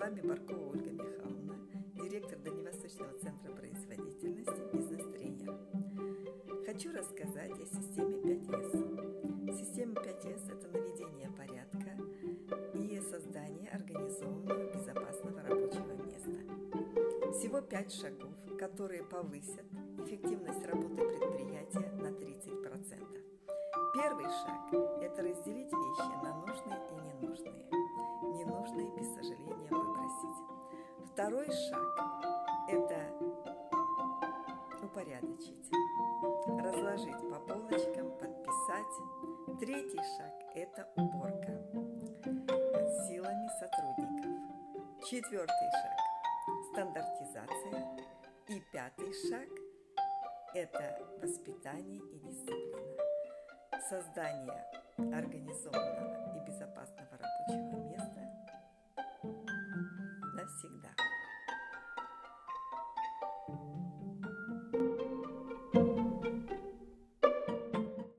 вами Баркова Ольга Михайловна, директор Дальневосточного центра производительности «Бизнес-тренер». Хочу рассказать о системе 5С. Система 5С – это наведение порядка и создание организованного безопасного рабочего места. Всего пять шагов, которые повысят эффективность работы предприятия на 30%. Первый шаг – это разделить вещи на Второй шаг – это упорядочить, разложить по полочкам, подписать. Третий шаг – это уборка силами сотрудников. Четвертый шаг – стандартизация. И пятый шаг – это воспитание и дисциплина создание организованного и безопасного рабочего места навсегда.